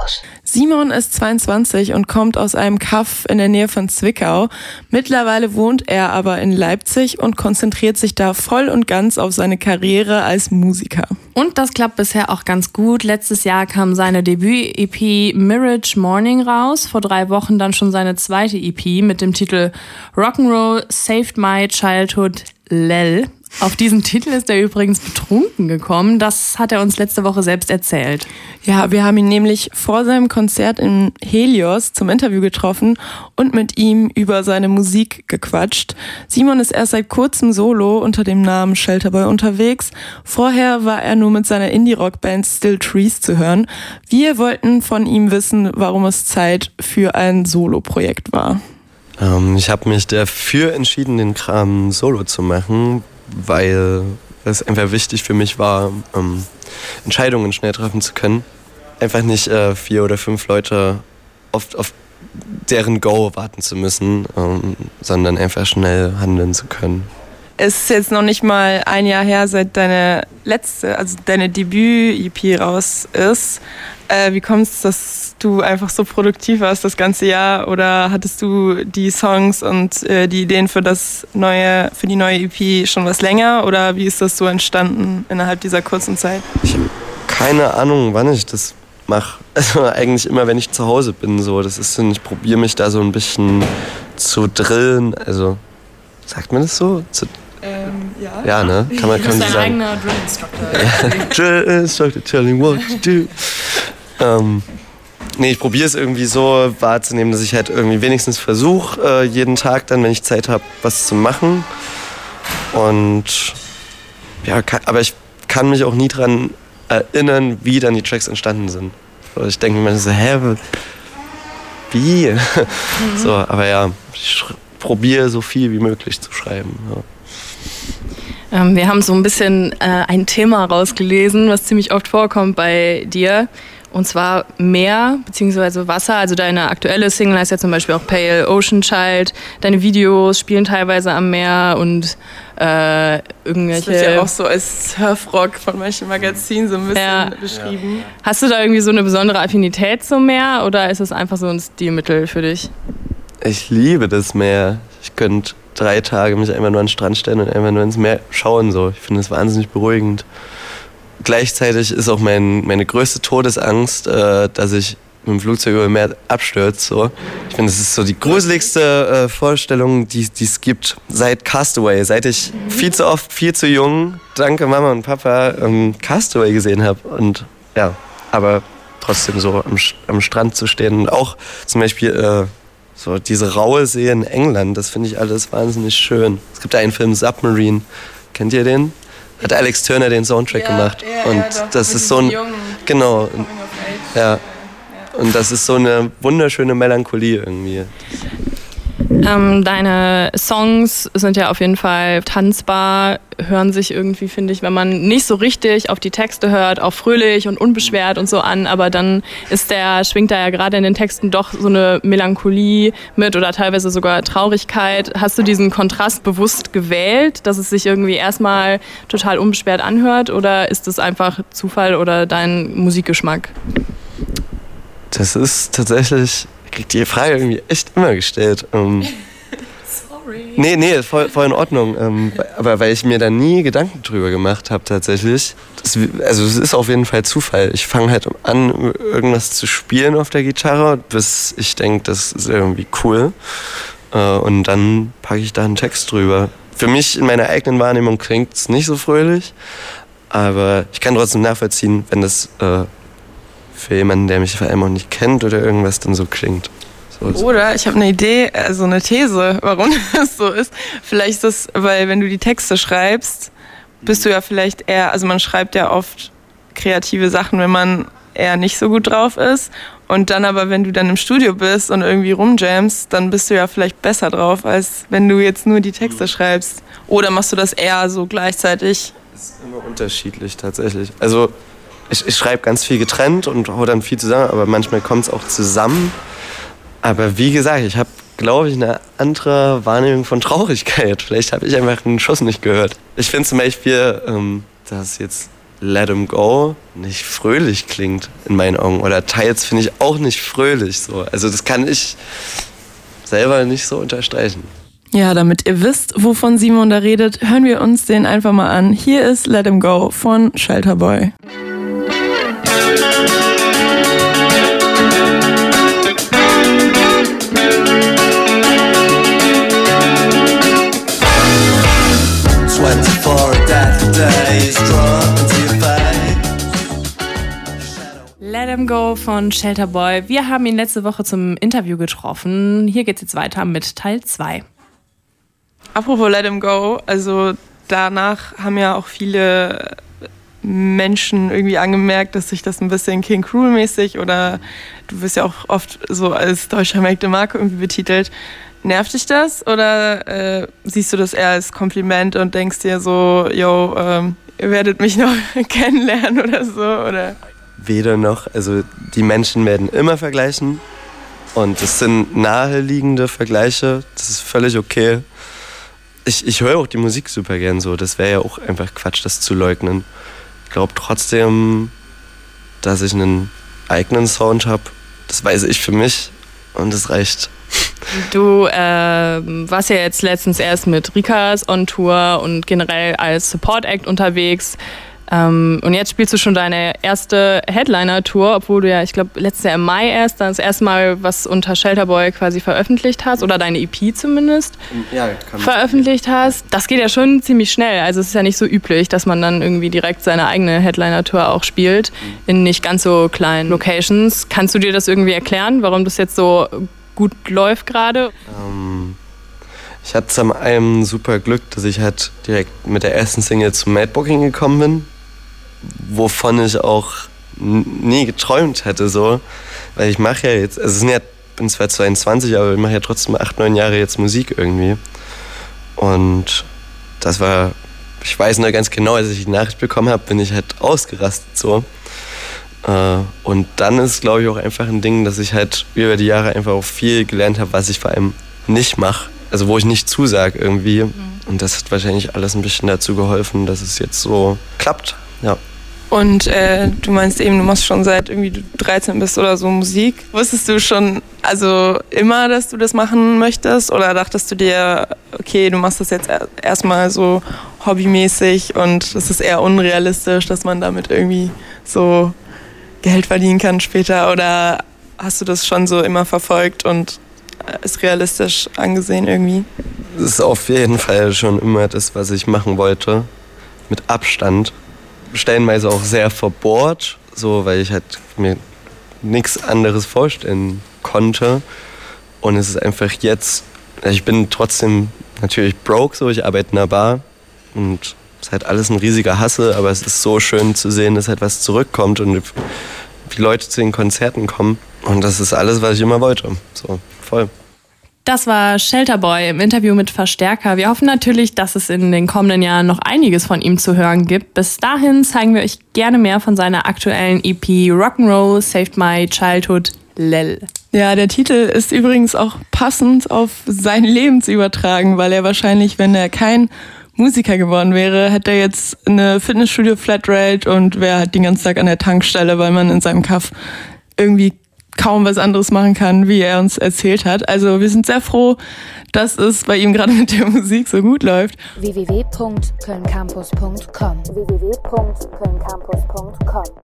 Campus. Simon ist 22 und kommt aus einem Kaff in der Nähe von Zwickau. Mittlerweile wohnt er aber in Leipzig und konzentriert sich da voll und ganz auf seine Karriere als Musiker. Und das klappt bisher auch ganz gut. Letztes Jahr kam seine Debüt-EP Mirage Morning raus. Vor drei Wochen dann schon seine zweite EP mit dem Titel Rock'n'Roll Saved My Childhood Lel. Auf diesen Titel ist er übrigens betrunken gekommen. Das hat er uns letzte Woche selbst erzählt. Ja, wir haben ihn nämlich vor seinem Konzert in Helios zum Interview getroffen und mit ihm über seine Musik gequatscht. Simon ist erst seit kurzem solo unter dem Namen Shelterboy unterwegs. Vorher war er nur mit seiner Indie-Rock-Band Still Trees zu hören. Wir wollten von ihm wissen, warum es Zeit für ein Solo-Projekt war. Ähm, ich habe mich dafür entschieden, den Kram solo zu machen, weil es einfach wichtig für mich war, ähm, Entscheidungen schnell treffen zu können. Einfach nicht äh, vier oder fünf Leute auf, auf deren Go warten zu müssen, ähm, sondern einfach schnell handeln zu können. Es ist jetzt noch nicht mal ein Jahr her, seit deine letzte, also deine Debüt-EP raus ist. Äh, wie kommt es, dass du einfach so produktiv warst das ganze Jahr? Oder hattest du die Songs und äh, die Ideen für das neue, für die neue EP schon was länger? Oder wie ist das so entstanden innerhalb dieser kurzen Zeit? Ich habe keine Ahnung, wann ich das mache. Also eigentlich immer, wenn ich zu Hause bin. So, das ist, ich probiere mich da so ein bisschen zu drillen. Also sagt man das so? Zu ähm, ja. Ja, ne? Kann man, kann du man bist so dein sagen. eigener Drill Instructor. Drill Instructor telling what to do. Ähm, nee, ich probiere es irgendwie so wahrzunehmen, dass ich halt irgendwie wenigstens versuche, äh, jeden Tag dann, wenn ich Zeit habe, was zu machen. Und ja, kann, aber ich kann mich auch nie dran erinnern, wie dann die Tracks entstanden sind. So, Ich denke mir so, hä, wie? So, aber ja, ich probiere so viel wie möglich zu schreiben. Ja. Ähm, wir haben so ein bisschen äh, ein Thema rausgelesen, was ziemlich oft vorkommt bei dir. Und zwar Meer bzw. Wasser. Also deine aktuelle Single heißt ja zum Beispiel auch Pale Ocean Child. Deine Videos spielen teilweise am Meer und äh, Das irgendwelche. wird ja auch so als Surfrock von manchen Magazinen so ein bisschen Ja. beschrieben. Hast du da irgendwie so eine besondere Affinität zum Meer oder ist es einfach so ein Stilmittel für dich? Ich liebe das Meer. Ich könnte drei Tage mich einfach nur an den Strand stellen und einfach nur ins Meer schauen. So. Ich finde das wahnsinnig beruhigend. Gleichzeitig ist auch mein, meine größte Todesangst, äh, dass ich mit dem Flugzeug über dem Meer abstürze. So. Ich finde, das ist so die gruseligste äh, Vorstellung, die es gibt seit Castaway. Seit ich viel zu oft, viel zu jung, danke Mama und Papa, ähm, Castaway gesehen habe. Und ja, aber trotzdem so am, am Strand zu stehen und auch zum Beispiel äh, so diese raue See in England, das finde ich alles wahnsinnig schön. Es gibt einen Film Submarine, kennt ihr den? Hat Alex Turner den Soundtrack gemacht und das ist so ein genau und- ja und das ist so eine wunderschöne Melancholie irgendwie. Ähm, deine Songs sind ja auf jeden Fall tanzbar, hören sich irgendwie, finde ich, wenn man nicht so richtig auf die Texte hört, auch fröhlich und unbeschwert und so an, aber dann ist der, schwingt da ja gerade in den Texten doch so eine Melancholie mit oder teilweise sogar Traurigkeit. Hast du diesen Kontrast bewusst gewählt, dass es sich irgendwie erstmal total unbeschwert anhört oder ist es einfach Zufall oder dein Musikgeschmack? Das ist tatsächlich, ich krieg die Frage irgendwie echt immer gestellt. Ähm, Sorry. Nee, nee, voll, voll in Ordnung. Ähm, aber weil ich mir da nie Gedanken drüber gemacht habe tatsächlich. Das, also es ist auf jeden Fall Zufall. Ich fange halt an, irgendwas zu spielen auf der Gitarre, bis ich denke, das ist irgendwie cool. Äh, und dann packe ich da einen Text drüber. Für mich in meiner eigenen Wahrnehmung klingt es nicht so fröhlich, aber ich kann trotzdem nachvollziehen, wenn das äh, für jemanden, der mich vor allem auch nicht kennt oder irgendwas, dann so klingt. So, so. Oder ich habe eine Idee, also eine These, warum das so ist. Vielleicht ist das, weil wenn du die Texte schreibst, bist du ja vielleicht eher, also man schreibt ja oft kreative Sachen, wenn man eher nicht so gut drauf ist. Und dann aber, wenn du dann im Studio bist und irgendwie rumjamst, dann bist du ja vielleicht besser drauf, als wenn du jetzt nur die Texte schreibst. Oder machst du das eher so gleichzeitig? ist immer unterschiedlich tatsächlich. Also ich, ich schreibe ganz viel getrennt und hau dann viel zusammen, aber manchmal kommt es auch zusammen. Aber wie gesagt, ich habe, glaube ich, eine andere Wahrnehmung von Traurigkeit. Vielleicht habe ich einfach einen Schuss nicht gehört. Ich finde zum Beispiel, ähm, dass jetzt Let 'em Go nicht fröhlich klingt in meinen Augen. Oder teils finde ich auch nicht fröhlich so. Also das kann ich selber nicht so unterstreichen. Ja, damit ihr wisst, wovon Simon da redet, hören wir uns den einfach mal an. Hier ist Let 'em Go von Shelterboy. Let von Shelterboy. Wir haben ihn letzte Woche zum Interview getroffen. Hier geht's jetzt weiter mit Teil 2. Apropos Let Him Go, also danach haben ja auch viele Menschen irgendwie angemerkt, dass sich das ein bisschen King Cruel mäßig oder du wirst ja auch oft so als deutscher Make Marco irgendwie betitelt. Nervt dich das oder äh, siehst du das eher als Kompliment und denkst dir so, yo, ähm, ihr werdet mich noch kennenlernen oder so? Oder? Weder noch. Also die Menschen werden immer vergleichen und es sind naheliegende Vergleiche. Das ist völlig okay. Ich, ich höre auch die Musik super gern so. Das wäre ja auch einfach Quatsch, das zu leugnen. Ich glaube trotzdem, dass ich einen eigenen Sound habe. Das weiß ich für mich und das reicht. Du äh, warst ja jetzt letztens erst mit Rikas on Tour und generell als Support Act unterwegs. Ähm, und jetzt spielst du schon deine erste Headliner-Tour, obwohl du ja, ich glaube, letztes Jahr im Mai erst das erste Mal was unter Shelterboy quasi veröffentlicht hast oder deine EP zumindest ja, veröffentlicht hast. Das geht ja schon ziemlich schnell. Also es ist ja nicht so üblich, dass man dann irgendwie direkt seine eigene Headliner-Tour auch spielt mhm. in nicht ganz so kleinen Locations. Kannst du dir das irgendwie erklären, warum das jetzt so gut läuft gerade? Ähm, ich hatte zum einen super Glück, dass ich halt direkt mit der ersten Single zum Madbooking gekommen bin wovon ich auch nie geträumt hätte, so. Weil ich mache ja jetzt, also es sind ja, bin zwar 22, aber ich mache ja trotzdem acht, neun Jahre jetzt Musik irgendwie. Und das war, ich weiß nur ganz genau, als ich die Nachricht bekommen habe, bin ich halt ausgerastet so. Äh, und dann ist, glaube ich, auch einfach ein Ding, dass ich halt über die Jahre einfach auch viel gelernt habe, was ich vor allem nicht mache. Also wo ich nicht zusage irgendwie. Mhm. Und das hat wahrscheinlich alles ein bisschen dazu geholfen, dass es jetzt so klappt. Ja. Und äh, du meinst eben, du machst schon seit irgendwie du 13 bist oder so Musik. Wusstest du schon also immer, dass du das machen möchtest? Oder dachtest du dir, okay, du machst das jetzt erstmal so hobbymäßig und es ist eher unrealistisch, dass man damit irgendwie so Geld verdienen kann später? Oder hast du das schon so immer verfolgt und äh, ist realistisch angesehen irgendwie? Das ist auf jeden Fall schon immer das, was ich machen wollte. Mit Abstand stellenweise auch sehr verbohrt, so weil ich halt mir nichts anderes vorstellen konnte. Und es ist einfach jetzt, ich bin trotzdem natürlich broke, so ich arbeite in einer Bar und es ist halt alles ein riesiger Hasse, aber es ist so schön zu sehen, dass halt was zurückkommt und die Leute zu den Konzerten kommen. Und das ist alles, was ich immer wollte. So, voll. Das war Shelterboy im Interview mit Verstärker. Wir hoffen natürlich, dass es in den kommenden Jahren noch einiges von ihm zu hören gibt. Bis dahin zeigen wir euch gerne mehr von seiner aktuellen EP Rock'n'Roll Saved My Childhood Lel. Ja, der Titel ist übrigens auch passend auf sein Leben zu übertragen, weil er wahrscheinlich, wenn er kein Musiker geworden wäre, hätte er jetzt eine Fitnessstudio Flatrate und wäre halt den ganzen Tag an der Tankstelle, weil man in seinem Kaff irgendwie kaum was anderes machen kann, wie er uns erzählt hat. Also wir sind sehr froh, dass es bei ihm gerade mit der Musik so gut läuft. www.kölncampus.com www